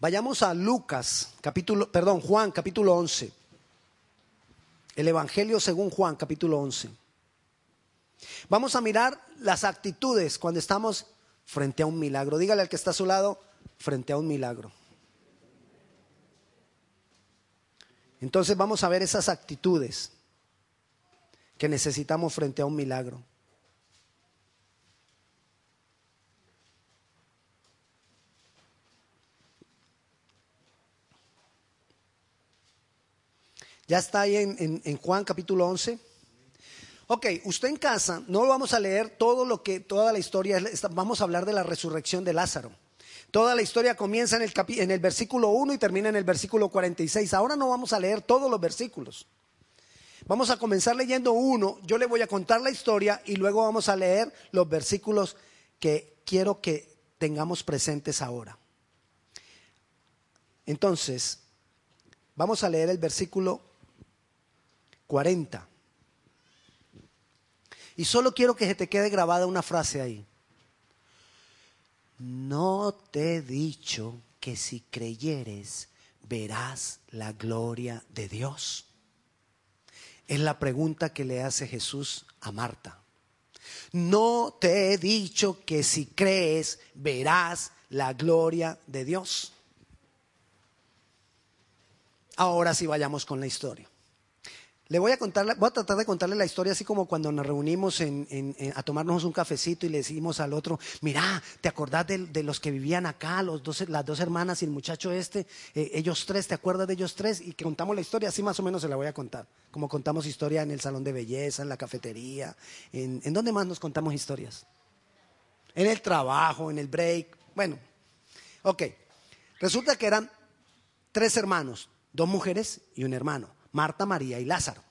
Vayamos a Lucas, capítulo, perdón, Juan, capítulo 11. El Evangelio según Juan, capítulo 11. Vamos a mirar las actitudes cuando estamos frente a un milagro. Dígale al que está a su lado, frente a un milagro. Entonces vamos a ver esas actitudes que necesitamos frente a un milagro. Ya está ahí en, Juan capítulo 11. Ok, usted en casa, no vamos a leer todo lo que, toda la historia, vamos a hablar de la resurrección de Lázaro. Toda la historia comienza en el, en el versículo 1 y termina en el versículo 46. Ahora no vamos a leer todos los versículos. Vamos a comenzar leyendo uno, yo le voy a contar la historia y luego vamos a leer los versículos que quiero que tengamos presentes ahora. Entonces, vamos a leer el versículo 40. Y solo quiero que se te quede grabada una frase ahí. No te he dicho que si creyeres verás la gloria de Dios. Es la pregunta que le hace Jesús a Marta. No te he dicho que si crees verás la gloria de Dios. Ahora sí vayamos con la historia. Le voy a contar, voy a tratar de contarle la historia así como cuando nos reunimos a tomarnos un cafecito y le decimos al otro, mira, ¿te acordás de, los que vivían acá, los dos, las dos hermanas y el muchacho este? Eh, ellos tres, ¿te acuerdas de ellos tres? Y que contamos la historia, así más o menos se la voy a contar. Como contamos historia en el salón de belleza, en la cafetería, en, ¿en dónde más nos contamos historias? En el trabajo, en el break. Bueno, ok. Resulta que eran tres hermanos, dos mujeres y un hermano. Marta, María y Lázaro.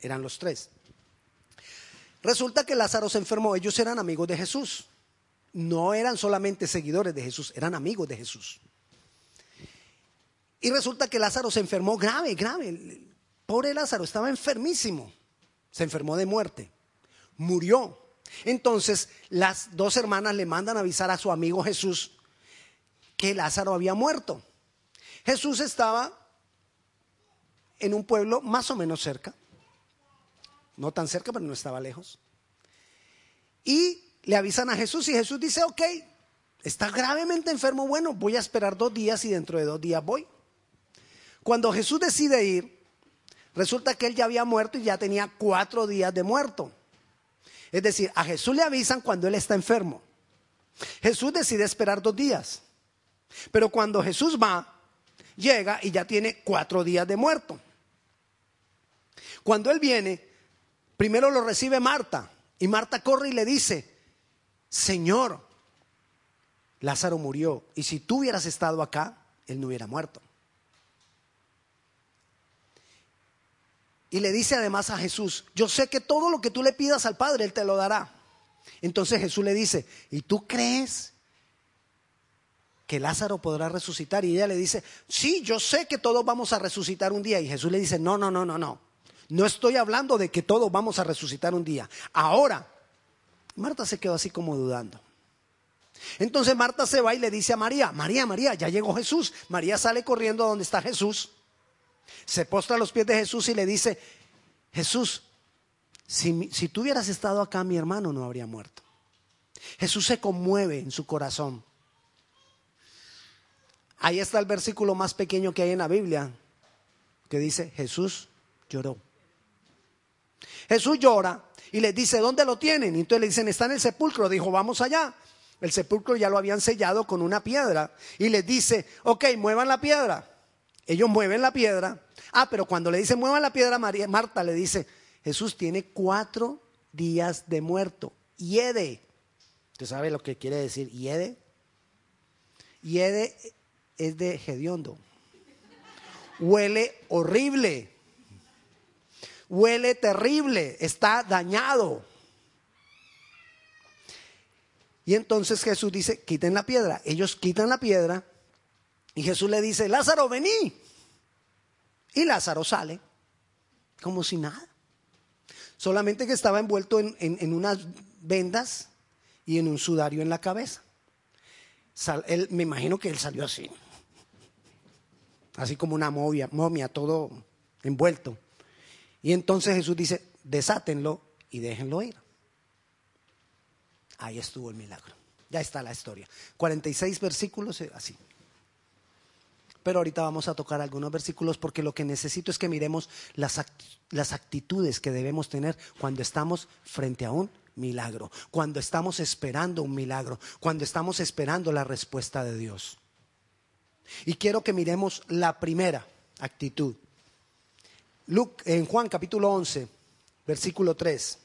Eran los tres. Resulta que Lázaro se enfermó, ellos eran amigos de Jesús. No eran solamente seguidores de Jesús, eran amigos de Jesús. Y resulta que Lázaro se enfermó grave, grave. Pobre Lázaro estaba enfermísimo. Se enfermó de muerte. Murió. Entonces las dos hermanas le mandan avisar a su amigo Jesús que Lázaro había muerto. Jesús estaba en un pueblo más o menos cerca, no tan cerca, pero no estaba lejos. Y le avisan a Jesús y Jesús dice, ok, está gravemente enfermo, bueno, voy a esperar dos días y dentro de dos días voy. Cuando Jesús decide ir, resulta que él ya había muerto y ya tenía cuatro días de muerto. Es decir, a Jesús le avisan cuando él está enfermo. Jesús decide esperar dos días. Pero cuando Jesús va, llega y ya tiene cuatro días de muerto. Cuando él viene, primero lo recibe Marta y Marta corre y le dice, Señor, Lázaro murió y si tú hubieras estado acá, él no hubiera muerto. Y le dice además a Jesús, yo sé que todo lo que tú le pidas al Padre, Él te lo dará. Entonces Jesús le dice, ¿y tú crees que Lázaro podrá resucitar? Y ella le dice, sí, yo sé que todos vamos a resucitar un día. Y Jesús le dice, no, no, no, no, no. No estoy hablando de que todos vamos a resucitar un día. Ahora, Marta se quedó así como dudando. Entonces Marta se va y le dice a María, María, María, ya llegó Jesús. María sale corriendo a donde está Jesús. Se postra a los pies de Jesús y le dice, Jesús, si, si tú hubieras estado acá, mi hermano no habría muerto. Jesús se conmueve en su corazón. Ahí está el versículo más pequeño que hay en la Biblia, que dice, Jesús lloró. Jesús llora y les dice, ¿dónde lo tienen? Y entonces le dicen, está en el sepulcro. Dijo, vamos allá. El sepulcro ya lo habían sellado con una piedra. Y les dice, ok, muevan la piedra. Ellos mueven la piedra. Ah, pero cuando le dicen muevan la piedra, María, Marta le dice, Jesús tiene cuatro días de muerto. Yede. ¿Usted sabe lo que quiere decir yede? Yede es de hediondo. Huele horrible huele terrible, está dañado. Y entonces Jesús dice, quiten la piedra. Ellos quitan la piedra y Jesús le dice, Lázaro, vení. Y Lázaro sale como si nada. Solamente que estaba envuelto en, unas vendas y en un sudario en la cabeza. él, me imagino que él salió así. así como una momia, momia, todo envuelto. Y entonces Jesús dice, desátenlo y déjenlo ir. Ahí estuvo el milagro. Ya está la historia. 46 versículos eh, así. Pero ahorita vamos a tocar algunos versículos porque lo que necesito es que miremos las, las actitudes que debemos tener cuando estamos frente a un milagro, cuando estamos esperando un milagro, cuando estamos esperando la respuesta de Dios. Y quiero que miremos la primera actitud. En Juan capítulo 11, versículo 3.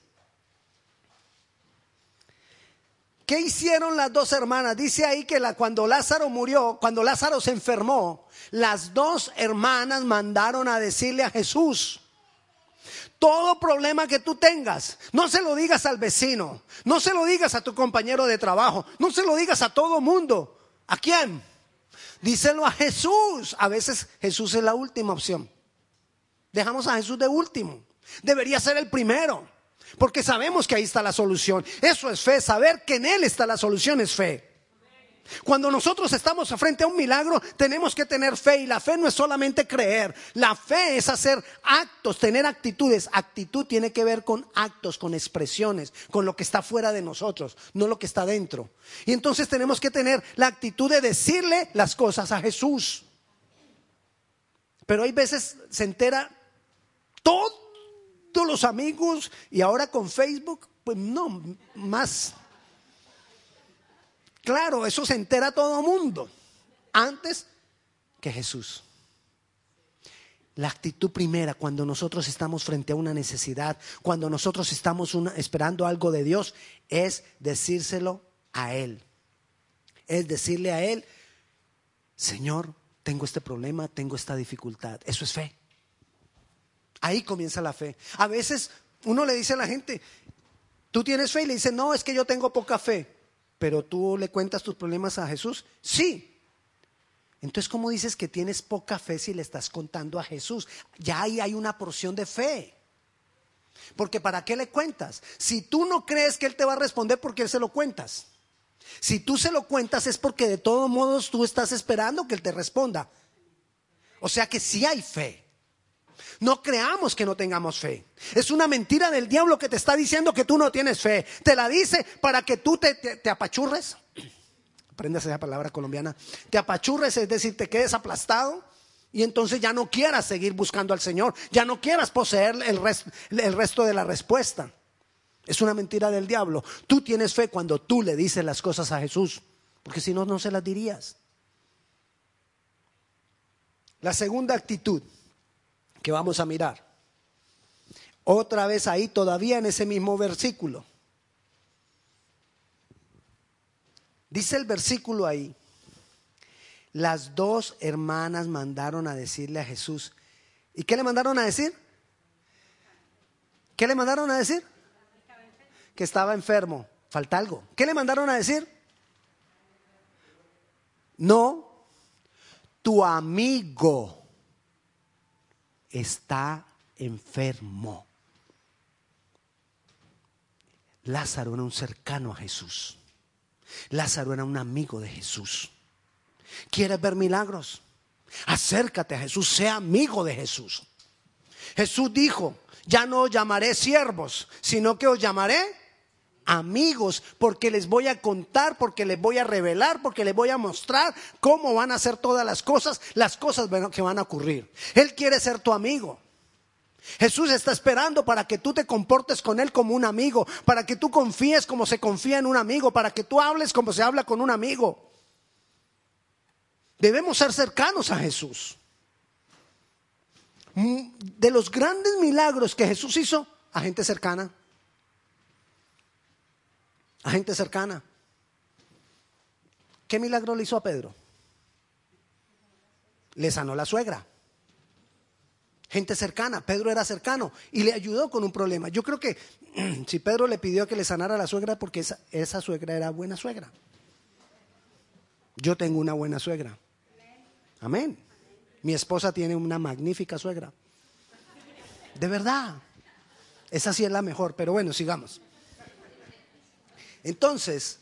¿Qué hicieron las dos hermanas? Dice ahí que cuando Lázaro murió, cuando Lázaro se enfermó, las dos hermanas mandaron a decirle a Jesús, todo problema que tú tengas, no se lo digas al vecino, no se lo digas a tu compañero de trabajo, no se lo digas a todo mundo. ¿A quién? Díselo a Jesús. A veces Jesús es la última opción. Dejamos a Jesús de último. Debería ser el primero. Porque sabemos que ahí está la solución. Eso es fe. Saber que en Él está la solución es fe. Cuando nosotros estamos frente a un milagro, tenemos que tener fe y la fe no es solamente creer, la fe es hacer actos, tener actitudes. Actitud tiene que ver con actos, con expresiones, con lo que está fuera de nosotros, no lo que está dentro. Y entonces tenemos que tener la actitud de decirle las cosas a Jesús. Pero hay veces se entera todos los amigos y ahora con Facebook, pues no, más. Claro, eso se entera todo el mundo. Antes que Jesús. La actitud primera cuando nosotros estamos frente a una necesidad, cuando nosotros estamos esperando algo de Dios, es decírselo a Él. Es decirle a Él, Señor, tengo este problema, tengo esta dificultad. Eso es fe. Ahí comienza la fe. A veces uno le dice a la gente, ¿tú tienes fe? Y le dice, no, es que yo tengo poca fe. Pero tú le cuentas tus problemas a Jesús. Sí. Entonces, ¿cómo dices que tienes poca fe si le estás contando a Jesús? Ya ahí hay una porción de fe. Porque ¿para qué le cuentas? Si tú no crees que Él te va a responder, ¿por qué se lo cuentas? Si tú se lo cuentas es porque de todos modos tú estás esperando que Él te responda. O sea que sí hay fe. No creamos que no tengamos fe. Es una mentira del diablo que te está diciendo que tú no tienes fe. Te la dice para que tú te, te, apachurres. Aprendas esa palabra colombiana. Te apachurres, es decir, te quedes aplastado. Y entonces ya no quieras seguir buscando al Señor. Ya no quieras poseer el, el resto de la respuesta. Es una mentira del diablo. Tú tienes fe cuando tú le dices las cosas a Jesús. Porque si no, no se las dirías. La segunda actitud que vamos a mirar. Otra vez ahí, todavía en ese mismo versículo. Dice el versículo ahí, las dos hermanas mandaron a decirle a Jesús. ¿Y qué le mandaron a decir? ¿Qué le mandaron a decir? Que estaba enfermo. Falta algo. ¿Qué le mandaron a decir? No, tu amigo está enfermo. Lázaro era un cercano a Jesús. Lázaro era un amigo de Jesús. ¿Quieres ver milagros? Acércate a Jesús, sea amigo de Jesús. Jesús dijo, ya no os llamaré siervos, sino que os llamaré amigos, porque les voy a contar, porque les voy a revelar, porque les voy a mostrar cómo van a ser todas las cosas, las cosas que van a ocurrir. Él quiere ser tu amigo. Jesús está esperando para que tú te comportes con Él como un amigo, para que tú confíes como se confía en un amigo, para que tú hables como se habla con un amigo. Debemos ser cercanos a Jesús. Mm, de los grandes milagros que Jesús hizo, a gente cercana a gente cercana. ¿Qué milagro le hizo a Pedro? Le sanó la suegra. Gente cercana, Pedro era cercano y le ayudó con un problema. Yo creo que si Pedro le pidió que le sanara a la suegra porque esa, esa suegra era buena suegra. Yo tengo una buena suegra. Amén. Mi esposa tiene una magnífica suegra. De verdad. Esa sí es la mejor, pero bueno, sigamos. Entonces,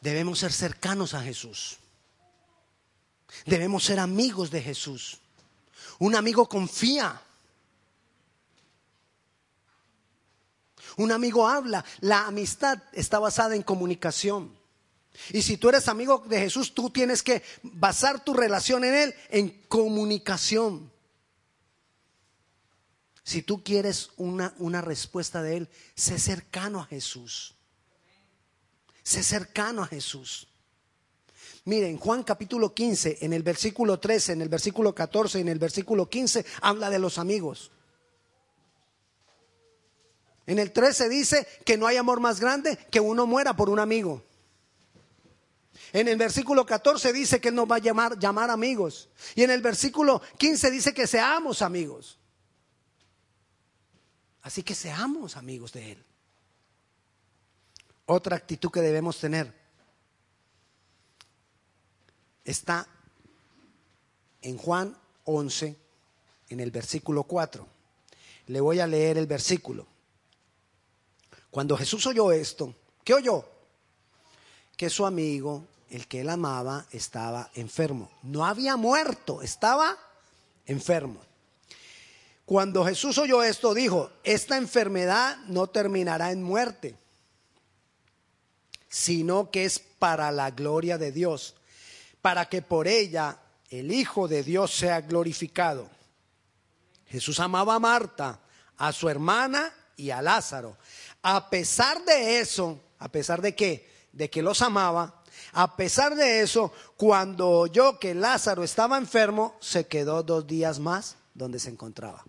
debemos ser cercanos a Jesús. Debemos ser amigos de Jesús. Un amigo confía. Un amigo habla. La amistad está basada en comunicación. Y si tú eres amigo de Jesús, tú tienes que basar tu relación en Él en comunicación. Si tú quieres una, una respuesta de Él, sé cercano a Jesús. Sé cercano a Jesús. Miren, Juan capítulo 15, en el versículo 13, en el versículo 14, en el versículo 15, habla de los amigos. En el 13 dice que no hay amor más grande que uno muera por un amigo. En el versículo 14 dice que Él nos va a llamar, llamar amigos. Y en el versículo 15 dice que seamos amigos. Así que seamos amigos de Él. Otra actitud que debemos tener está en Juan 11, en el versículo 4. Le voy a leer el versículo. Cuando Jesús oyó esto, ¿qué oyó? Que su amigo, el que él amaba, estaba enfermo. No había muerto, estaba enfermo. Cuando Jesús oyó esto, dijo, esta enfermedad no terminará en muerte, sino que es para la gloria de Dios, para que por ella el Hijo de Dios sea glorificado. Jesús amaba a Marta, a su hermana y a Lázaro. A pesar de eso, a pesar de qué? De que los amaba, a pesar de eso, cuando oyó que Lázaro estaba enfermo, se quedó dos días más donde se encontraba.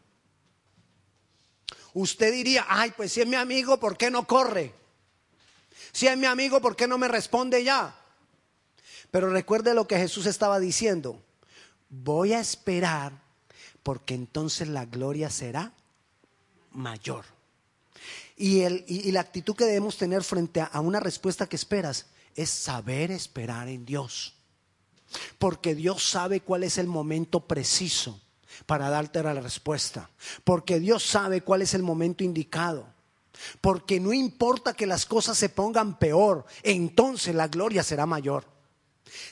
Usted diría, ay, pues si es mi amigo, ¿por qué no corre? Si es mi amigo, ¿por qué no me responde ya? Pero recuerde lo que Jesús estaba diciendo. Voy a esperar porque entonces la gloria será mayor. Y, el, y, la actitud que debemos tener frente a una respuesta que esperas es saber esperar en Dios. Porque Dios sabe cuál es el momento preciso para darte la respuesta. Porque Dios sabe cuál es el momento indicado. Porque no importa que las cosas se pongan peor, entonces la gloria será mayor.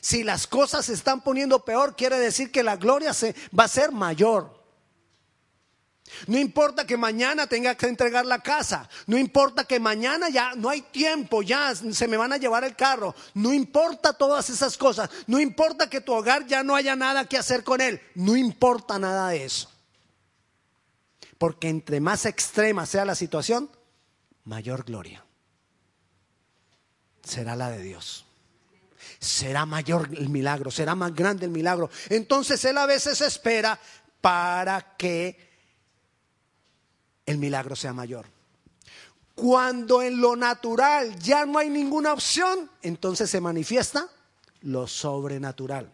Si las cosas se están poniendo peor, quiere decir que la gloria se, va a ser mayor. No importa que mañana tenga que entregar la casa, no importa que mañana ya no hay tiempo, ya se me van a llevar el carro, no importa todas esas cosas, no importa que tu hogar ya no haya nada que hacer con él, no importa nada de eso. Porque entre más extrema sea la situación, mayor gloria será la de Dios será mayor el milagro, será más grande el milagro. Entonces Él a veces espera para que el milagro sea mayor. Cuando en lo natural ya no hay ninguna opción, entonces se manifiesta lo sobrenatural.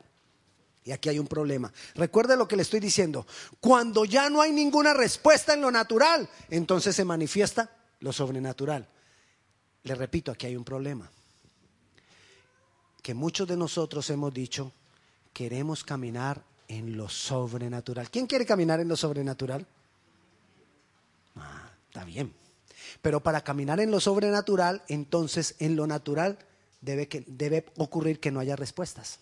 Y aquí hay un problema. Recuerde lo que le estoy diciendo. Cuando ya no hay ninguna respuesta en lo natural, entonces se manifiesta lo sobrenatural. Le repito, aquí hay un problema que muchos de nosotros hemos dicho, queremos caminar en lo sobrenatural. ¿Quién quiere caminar en lo sobrenatural? Está bien. Pero para caminar en lo sobrenatural, entonces en lo natural debe, que, debe ocurrir que no haya respuestas.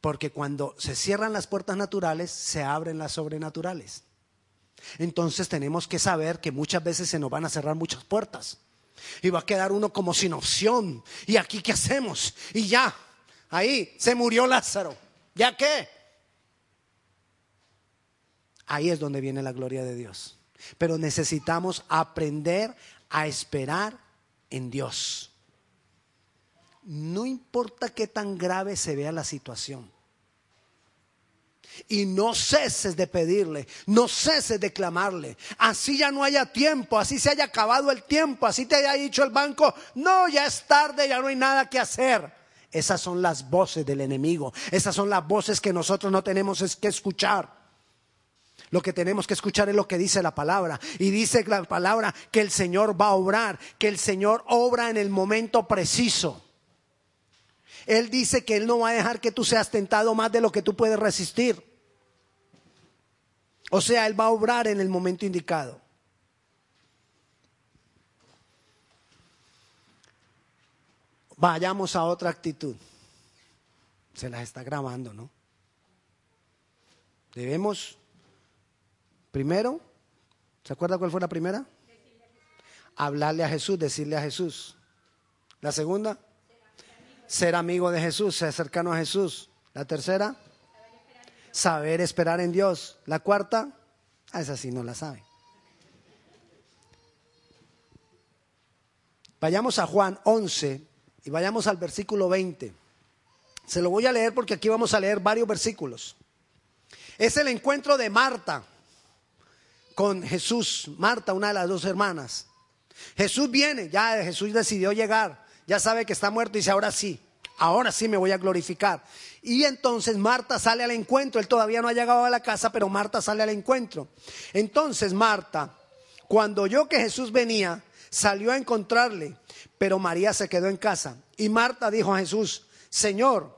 Porque cuando se cierran las puertas naturales, se abren las sobrenaturales. Entonces tenemos que saber que muchas veces se nos van a cerrar muchas puertas. Y va a quedar uno como sin opción. ¿Y aquí qué hacemos? Y ya, ahí se murió Lázaro. ¿Ya qué? Ahí es donde viene la gloria de Dios. Pero necesitamos aprender a esperar en Dios. No importa qué tan grave se vea la situación. Y no ceses de pedirle, no ceses de clamarle. Así ya no haya tiempo, así se haya acabado el tiempo, así te haya dicho el banco, no, ya es tarde, ya no hay nada que hacer. Esas son las voces del enemigo, esas son las voces que nosotros no tenemos que escuchar. Lo que tenemos que escuchar es lo que dice la palabra. Y dice la palabra que el Señor va a obrar, que el Señor obra en el momento preciso. Él dice que Él no va a dejar que tú seas tentado más de lo que tú puedes resistir. O sea, Él va a obrar en el momento indicado. Vayamos a otra actitud. Se las está grabando, ¿no? Debemos, primero, ¿se acuerda cuál fue la primera? Hablarle a Jesús, decirle a Jesús. La segunda, ser amigo de Jesús, ser cercano a Jesús. La tercera, saber esperar en Dios. La cuarta, esa sí no la sabe. Vayamos a Juan 11 y vayamos al versículo 20. Se lo voy a leer porque aquí vamos a leer varios versículos. Es el encuentro de Marta con Jesús, Marta, una de las dos hermanas. Jesús viene, ya Jesús decidió llegar, ya sabe que está muerto y dice, ahora sí, ahora sí me voy a glorificar. Y entonces Marta sale al encuentro, él todavía no ha llegado a la casa, pero Marta sale al encuentro. Entonces Marta, cuando oyó que Jesús venía, salió a encontrarle, pero María se quedó en casa. Y Marta dijo a Jesús, Señor,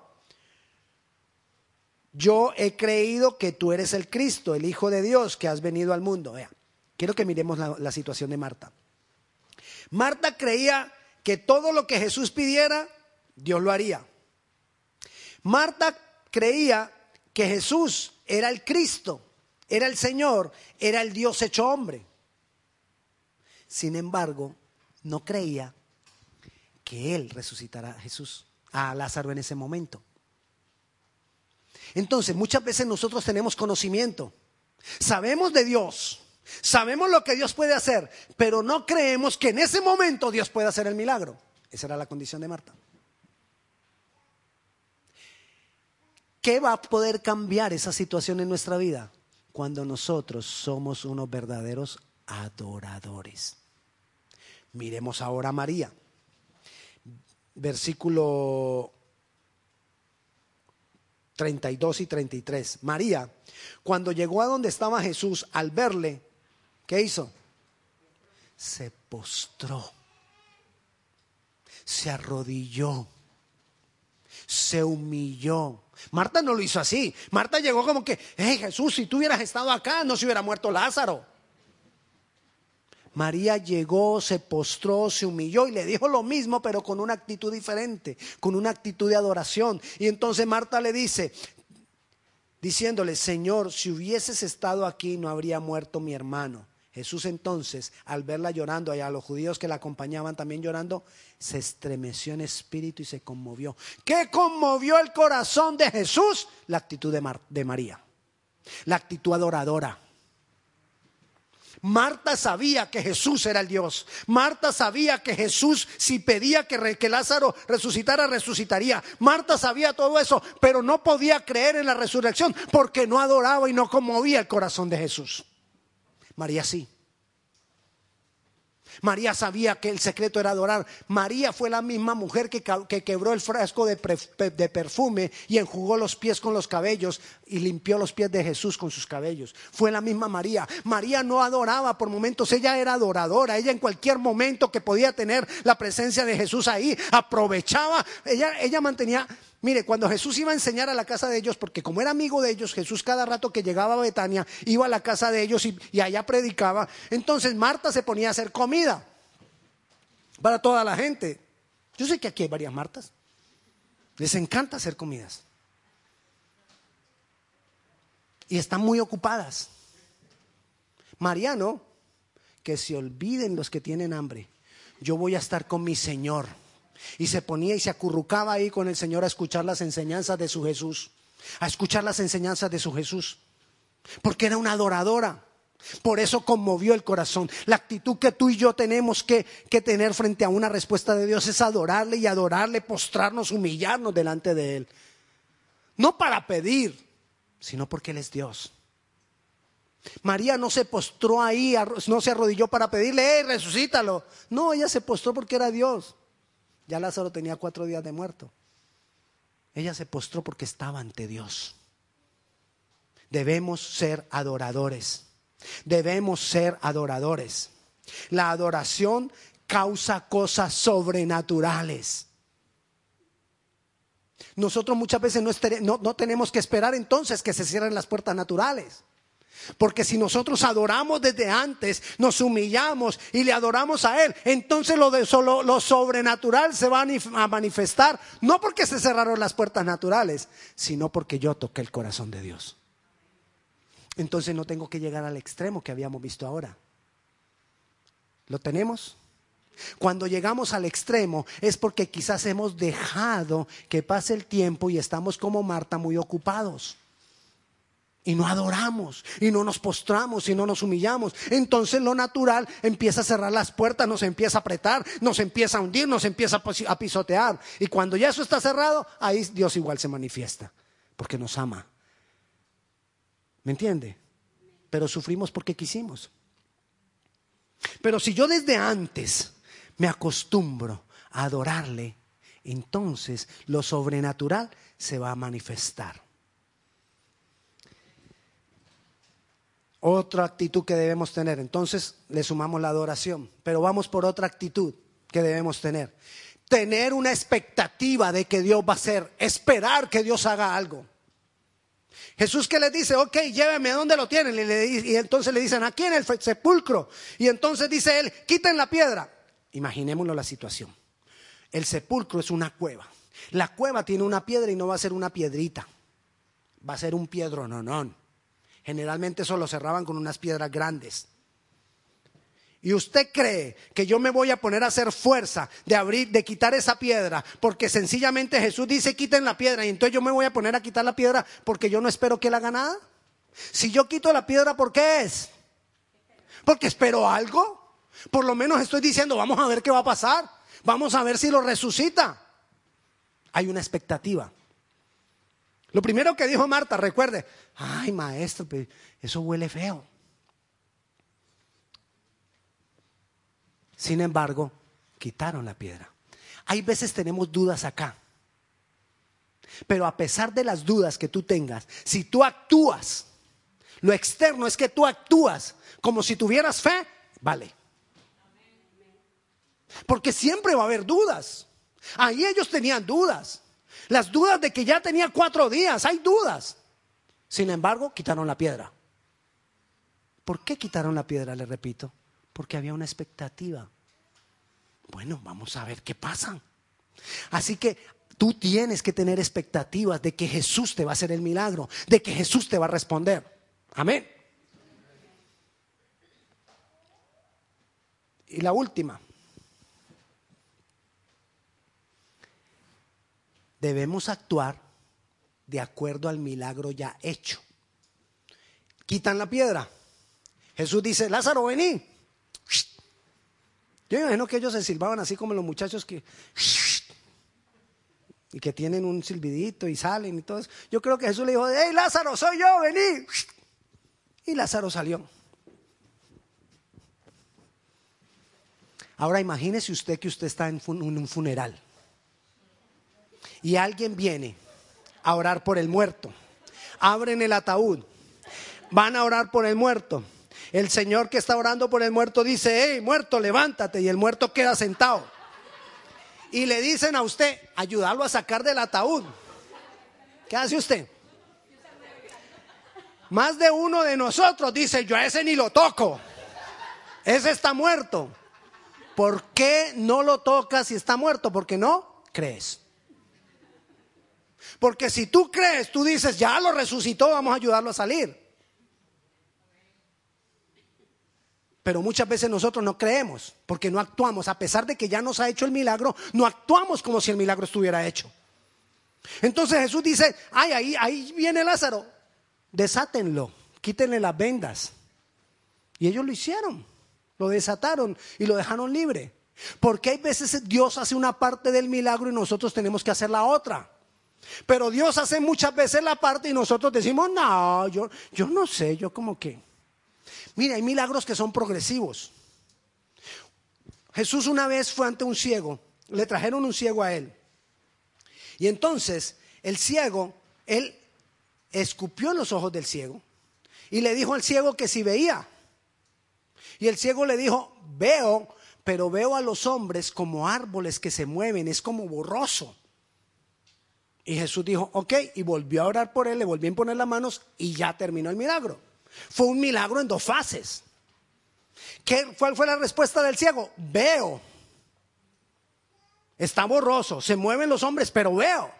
Yo he creído que tú eres el Cristo, el Hijo de Dios, que has venido al mundo. Vea, quiero que miremos la, situación de Marta. Marta creía que todo lo que Jesús pidiera, Dios lo haría. Marta creía que Jesús era el Cristo, era el Señor, era el Dios hecho hombre. Sin embargo, no creía que Él resucitará a Jesús, a Lázaro en ese momento. Entonces, muchas veces nosotros tenemos conocimiento, sabemos de Dios, Sabemos lo que Dios puede hacer, pero no creemos que en ese momento Dios pueda hacer el milagro. Esa era la condición de Marta. ¿Qué va a poder cambiar esa situación en nuestra vida? Cuando nosotros somos unos verdaderos adoradores. Miremos ahora a María. Versículo 32 y 33. María, cuando llegó a donde estaba Jesús, al verle, ¿Qué hizo? Se postró, se arrodilló, se humilló. Marta no lo hizo así. Marta llegó como que, hey Jesús, si tú hubieras estado acá, no se hubiera muerto Lázaro. María llegó, se postró, se humilló y le dijo lo mismo, pero con una actitud diferente, con una actitud de adoración. Y entonces Marta le dice, diciéndole, Señor, si hubieses estado aquí, no habría muerto mi hermano. Jesús entonces, al verla llorando, y a los judíos que la acompañaban también llorando, se estremeció en espíritu y se conmovió. ¿Qué conmovió el corazón de Jesús? La actitud de, de María, la actitud adoradora. Marta sabía que Jesús era el Dios. Marta sabía que Jesús, si pedía que, Lázaro resucitara, resucitaría. Marta sabía todo eso, pero no podía creer en la resurrección porque no adoraba y no conmovía el corazón de Jesús. María sí. María sabía que el secreto era adorar. María fue la misma mujer que, quebró el frasco de, de, perfume y enjugó los pies con los cabellos y limpió los pies de Jesús con sus cabellos. Fue la misma María. María no adoraba por momentos, ella era adoradora. Ella en cualquier momento que podía tener la presencia de Jesús ahí, aprovechaba. Ella, ella mantenía Mire, cuando Jesús iba a enseñar a la casa de ellos, porque como era amigo de ellos, Jesús cada rato que llegaba a Betania iba a la casa de ellos y, allá predicaba, entonces Marta se ponía a hacer comida para toda la gente. Yo sé que aquí hay varias Martas. Les encanta hacer comidas. Y están muy ocupadas. Mariano, que se olviden los que tienen hambre. Yo voy a estar con mi Señor. Y se ponía y se acurrucaba ahí con el Señor a escuchar las enseñanzas de su Jesús. A escuchar las enseñanzas de su Jesús. Porque era una adoradora. Por eso conmovió el corazón. La actitud que tú y yo tenemos que, que, tener frente a una respuesta de Dios es adorarle y adorarle, postrarnos, humillarnos delante de Él. No para pedir, sino porque Él es Dios. María no se postró ahí, no se arrodilló para pedirle, ¡eh, resucítalo! No, ella se postró porque era Dios. Ya Lázaro tenía cuatro días de muerto. Ella se postró porque estaba ante Dios. Debemos ser adoradores. Debemos ser adoradores. La adoración causa cosas sobrenaturales. Nosotros muchas veces no, no, tenemos que esperar entonces que se cierren las puertas naturales. Porque si nosotros adoramos desde antes, nos humillamos y le adoramos a Él, entonces lo, de, lo sobrenatural se va a manifestar, no porque se cerraron las puertas naturales, sino porque yo toqué el corazón de Dios. Entonces no tengo que llegar al extremo que habíamos visto ahora. ¿Lo tenemos? Cuando llegamos al extremo es porque quizás hemos dejado que pase el tiempo y estamos como Marta muy ocupados. Y no adoramos, y no nos postramos, y no nos humillamos. Entonces lo natural empieza a cerrar las puertas, nos empieza a apretar, nos empieza a hundir, nos empieza a pisotear. Y cuando ya eso está cerrado, ahí Dios igual se manifiesta, porque nos ama. ¿Me entiende? Pero sufrimos porque quisimos. Pero si yo desde antes me acostumbro a adorarle, entonces lo sobrenatural se va a manifestar. Otra actitud que debemos tener. Entonces le sumamos la adoración, pero vamos por otra actitud que debemos tener. Tener una expectativa de que Dios va a hacer, esperar que Dios haga algo. Jesús que les dice, ok, lléveme a donde lo tienen. Y, entonces le dicen, aquí en el sepulcro. Y entonces dice él, quiten la piedra. Imaginémonos la situación. El sepulcro es una cueva. La cueva tiene una piedra y no va a ser una piedrita. Va a ser un piedrononón. Generalmente eso lo cerraban con unas piedras grandes. Y usted cree que yo me voy a poner a hacer fuerza de abrir, de quitar esa piedra, porque sencillamente Jesús dice quiten la piedra y entonces yo me voy a poner a quitar la piedra porque yo no espero que él haga nada. Si yo quito la piedra, ¿por qué es? Porque espero algo. Por lo menos estoy diciendo, vamos a ver qué va a pasar. Vamos a ver si lo resucita. Hay una expectativa. Lo primero que dijo Marta, recuerde, ay maestro, eso huele feo. Sin embargo, quitaron la piedra. Hay veces tenemos dudas acá. Pero a pesar de las dudas que tú tengas, si tú actúas, lo externo es que tú actúas como si tuvieras fe, vale. Porque siempre va a haber dudas. Ahí ellos tenían dudas. Las dudas de que ya tenía cuatro días, hay dudas. Sin embargo, quitaron la piedra. ¿Por qué quitaron la piedra? Le repito. Porque había una expectativa. Bueno, vamos a ver qué pasa. Así que tú tienes que tener expectativas de que Jesús te va a hacer el milagro, de que Jesús te va a responder. Amén. Y la última. Debemos actuar de acuerdo al milagro ya hecho. Quitan la piedra. Jesús dice, Lázaro, vení. Yo imagino que ellos se silbaban así como los muchachos que... Y que tienen un silbidito y salen y todo eso. Yo creo que Jesús le dijo, hey Lázaro, soy yo, vení. Y Lázaro salió. Ahora imagínese usted que usted está en un funeral y alguien viene a orar por el muerto. Abren el ataúd, van a orar por el muerto. El Señor que está orando por el muerto dice, hey, muerto, levántate. Y el muerto queda sentado. Y le dicen a usted, ayudarlo a sacar del ataúd. ¿Qué hace usted? Más de uno de nosotros dice, yo a ese ni lo toco. Ese está muerto. ¿Por qué no lo tocas si está muerto? Porque no crees. Porque si tú crees, tú dices, ya lo resucitó, vamos a ayudarlo a salir. Pero muchas veces nosotros no creemos, porque no actuamos, a pesar de que ya nos ha hecho el milagro, no actuamos como si el milagro estuviera hecho. Entonces Jesús dice, ay, ahí, ahí viene Lázaro, desátenlo, quítenle las vendas. Y ellos lo hicieron, lo desataron y lo dejaron libre. Porque hay veces Dios hace una parte del milagro y nosotros tenemos que hacer la otra. Pero Dios hace muchas veces la parte y nosotros decimos, no, yo, yo no sé, yo como que... Mira, hay milagros que son progresivos. Jesús una vez fue ante un ciego, le trajeron un ciego a él. Y entonces el ciego, él escupió los ojos del ciego y le dijo al ciego que si veía. Y el ciego le dijo, veo, pero veo a los hombres como árboles que se mueven, es como borroso. Y Jesús dijo, ok, y volvió a orar por él, le volvió a poner las manos y ya terminó el milagro. Fue un milagro en dos fases. ¿Qué, ¿Cuál fue la respuesta del ciego? Veo. Está borroso, se mueven los hombres, pero veo.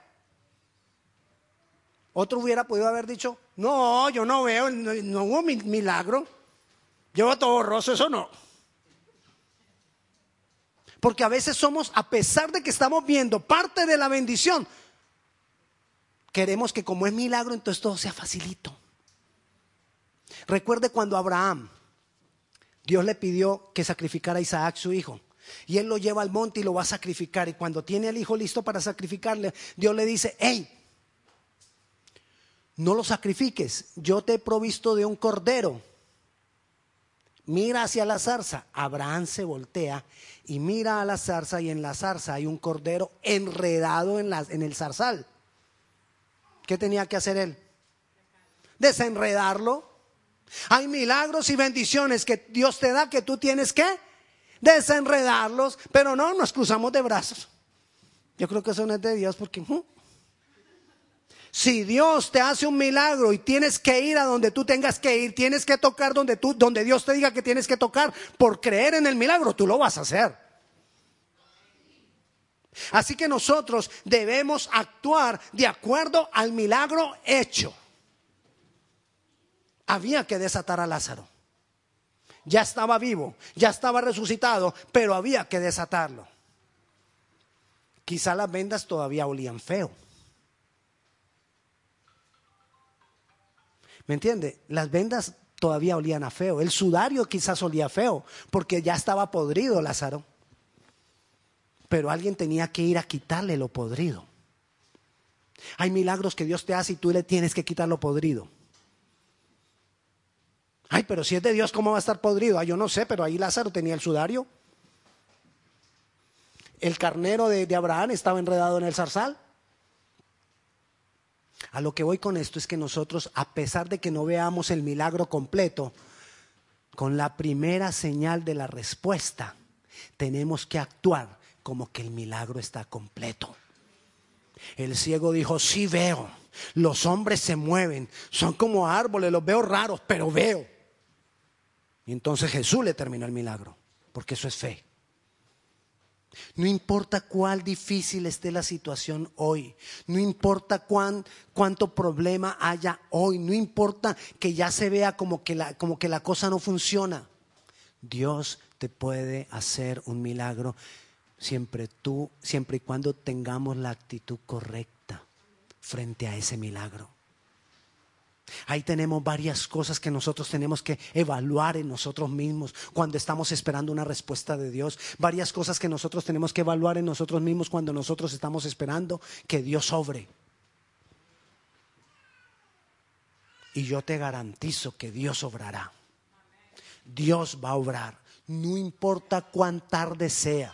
Otro hubiera podido haber dicho, no, yo no veo, no, hubo milagro. Llevo todo borroso, eso no. Porque a veces somos, a pesar de que estamos viendo parte de la bendición, queremos que como es milagro, entonces todo sea facilito. Recuerde cuando Abraham, Dios le pidió que sacrificara a Isaac, su hijo. Y él lo lleva al monte y lo va a sacrificar. Y cuando tiene al hijo listo para sacrificarle, Dios le dice, hey, no lo sacrifiques, yo te he provisto de un cordero. Mira hacia la zarza. Abraham se voltea y mira a la zarza y en la zarza hay un cordero enredado en, en el zarzal. ¿Qué tenía que hacer él? Desenredarlo. Hay milagros y bendiciones que Dios te da que tú tienes que desenredarlos, pero no nos cruzamos de brazos. Yo creo que eso no es de Dios porque si Dios te hace un milagro y tienes que ir a donde tú tengas que ir, tienes que tocar donde tú, donde Dios te diga que tienes que tocar por creer en el milagro, tú lo vas a hacer. Así que nosotros debemos actuar de acuerdo al milagro hecho. Había que desatar a Lázaro. Ya estaba vivo, ya estaba resucitado, pero había que desatarlo. Quizá las vendas todavía olían feo. ¿Me entiende? Las vendas todavía olían a feo. El sudario quizás olía feo porque ya estaba podrido Lázaro. Pero alguien tenía que ir a quitarle lo podrido. Hay milagros que Dios te hace y tú le tienes que quitar lo podrido. Ay, pero si es de Dios, ¿cómo va a estar podrido? Ay, yo no sé, pero ahí Lázaro tenía el sudario. El carnero de, de Abraham estaba enredado en el zarzal. A lo que voy con esto es que nosotros, a pesar de que no veamos el milagro completo, con la primera señal de la respuesta, tenemos que actuar como que el milagro está completo. El ciego dijo, sí veo, los hombres se mueven, son como árboles, los veo raros, pero veo. Y entonces Jesús le terminó el milagro, porque eso es fe. No importa cuál difícil esté la situación hoy, no importa cuán, cuánto problema haya hoy, no importa que ya se vea como que, la, como que la cosa no funciona. Dios te puede hacer un milagro siempre tú, siempre y cuando tengamos la actitud correcta frente a ese milagro. Ahí tenemos varias cosas que nosotros tenemos que evaluar en nosotros mismos cuando estamos esperando una respuesta de Dios. Varias cosas que nosotros tenemos que evaluar en nosotros mismos cuando nosotros estamos esperando que Dios obre. Y yo te garantizo que Dios obrará. Dios va a obrar. No importa cuán tarde sea.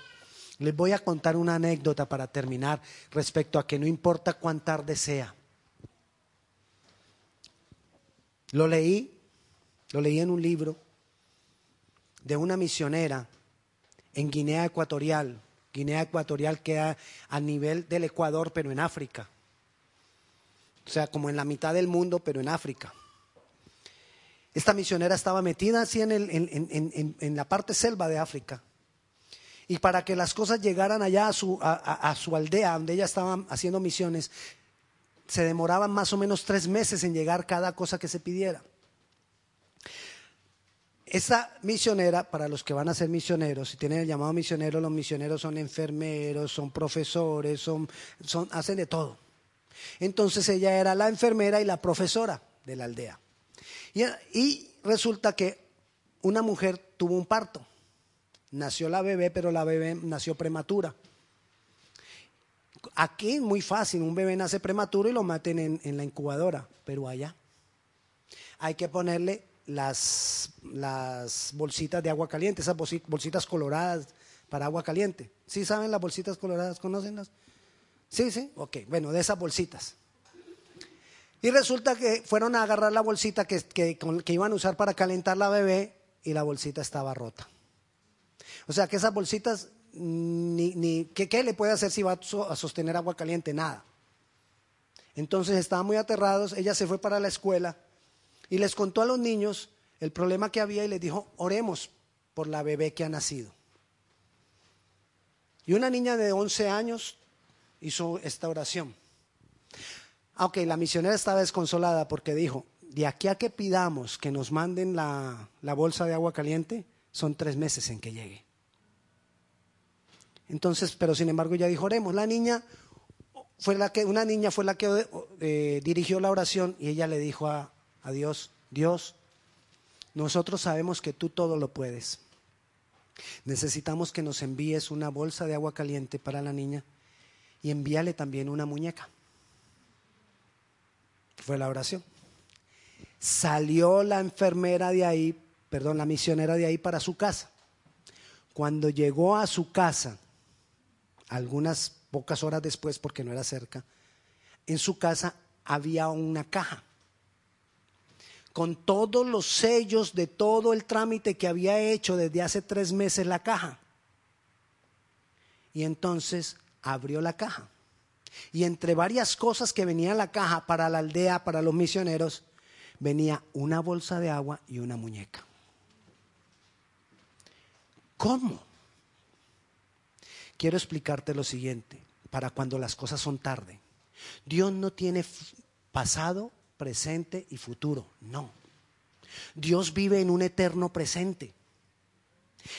Les voy a contar una anécdota para terminar respecto a que no importa cuán tarde sea. Lo leí, lo leí en un libro de una misionera en Guinea Ecuatorial. Guinea Ecuatorial queda a nivel del Ecuador, pero en África. O sea, como en la mitad del mundo, pero en África. Esta misionera estaba metida así en, en, la parte selva de África. Y para que las cosas llegaran allá a su, a su aldea, donde ella estaba haciendo misiones, se demoraban más o menos tres meses en llegar cada cosa que se pidiera. Esa misionera, para los que van a ser misioneros, si tienen el llamado misionero, los misioneros son enfermeros, son profesores, son, son, hacen de todo. Entonces ella era la enfermera y la profesora de la aldea. Y, y resulta que una mujer tuvo un parto. Nació la bebé, pero la bebé nació prematura. Aquí es muy fácil, un bebé nace prematuro y lo maten en, la incubadora, pero allá hay que ponerle las, bolsitas de agua caliente, esas bolsitas coloradas para agua caliente. ¿Sí saben las bolsitas coloradas? ¿Conocen Sí, sí, ok. Bueno, de esas bolsitas. Y resulta que fueron a agarrar la bolsita que iban a usar para calentar la bebé y la bolsita estaba rota. O sea que esas bolsitas, ni, ni ¿qué, ¿qué, le puede hacer si va a sostener agua caliente? Nada. Entonces estaban muy aterrados, ella se fue para la escuela y les contó a los niños el problema que había y les dijo, oremos por la bebé que ha nacido. Y una niña de 11 años hizo esta oración. Ok, la misionera estaba desconsolada porque dijo, de aquí a que pidamos que nos manden la, la bolsa de agua caliente, son tres meses en que llegue. Entonces, pero sin embargo ya dijo, oremos. La niña fue la que, una niña fue la que eh, dirigió la oración y ella le dijo a, a Dios, Dios, nosotros sabemos que tú todo lo puedes. Necesitamos que nos envíes una bolsa de agua caliente para la niña y envíale también una muñeca. Fue la oración. Salió la enfermera de ahí, perdón, la misionera de ahí para su casa. Cuando llegó a su casa, algunas pocas horas después, porque no era cerca, en su casa había una caja con todos los sellos de todo el trámite que había hecho desde hace tres meses la caja. Y entonces abrió la caja. Y entre varias cosas que venía en la caja para la aldea, para los misioneros, venía una bolsa de agua y una muñeca. ¿Cómo? Quiero explicarte lo siguiente, para cuando las cosas son tarde. Dios no tiene pasado, presente y futuro, no. Dios vive en un eterno presente.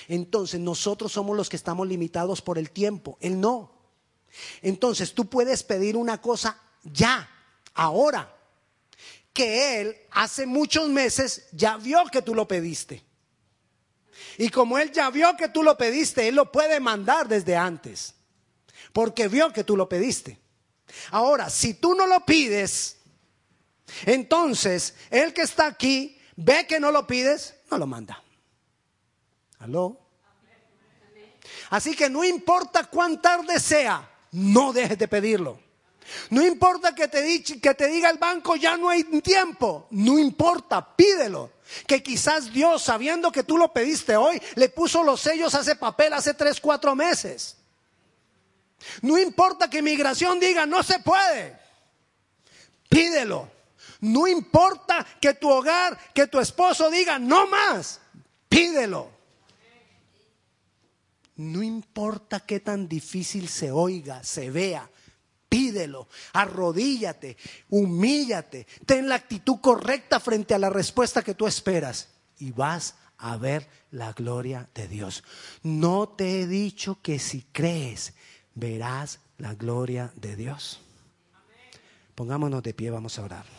Entonces nosotros somos los que estamos limitados por el tiempo, Él no. Entonces tú puedes pedir una cosa ya, ahora, que Él hace muchos meses ya vio que tú lo pediste. Y como Él ya vio que tú lo pediste, Él lo puede mandar desde antes. Porque vio que tú lo pediste. Ahora, si tú no lo pides, entonces el que está aquí ve que no lo pides, no lo manda. ¿Aló? Así que no importa cuán tarde sea, no dejes de pedirlo. No importa que te, diga el banco ya no hay tiempo, no importa, pídelo. Que quizás Dios, sabiendo que tú lo pediste hoy, le puso los sellos a ese papel hace tres, cuatro meses. No importa que migración diga no se puede, pídelo. No importa que tu hogar, que tu esposo diga no más, pídelo. No importa qué tan difícil se oiga, se vea, pídelo, arrodíllate, humíllate, ten la actitud correcta frente a la respuesta que tú esperas y vas a ver la gloria de Dios. No te he dicho que si crees, verás la gloria de Dios. Pongámonos de pie, vamos a orar.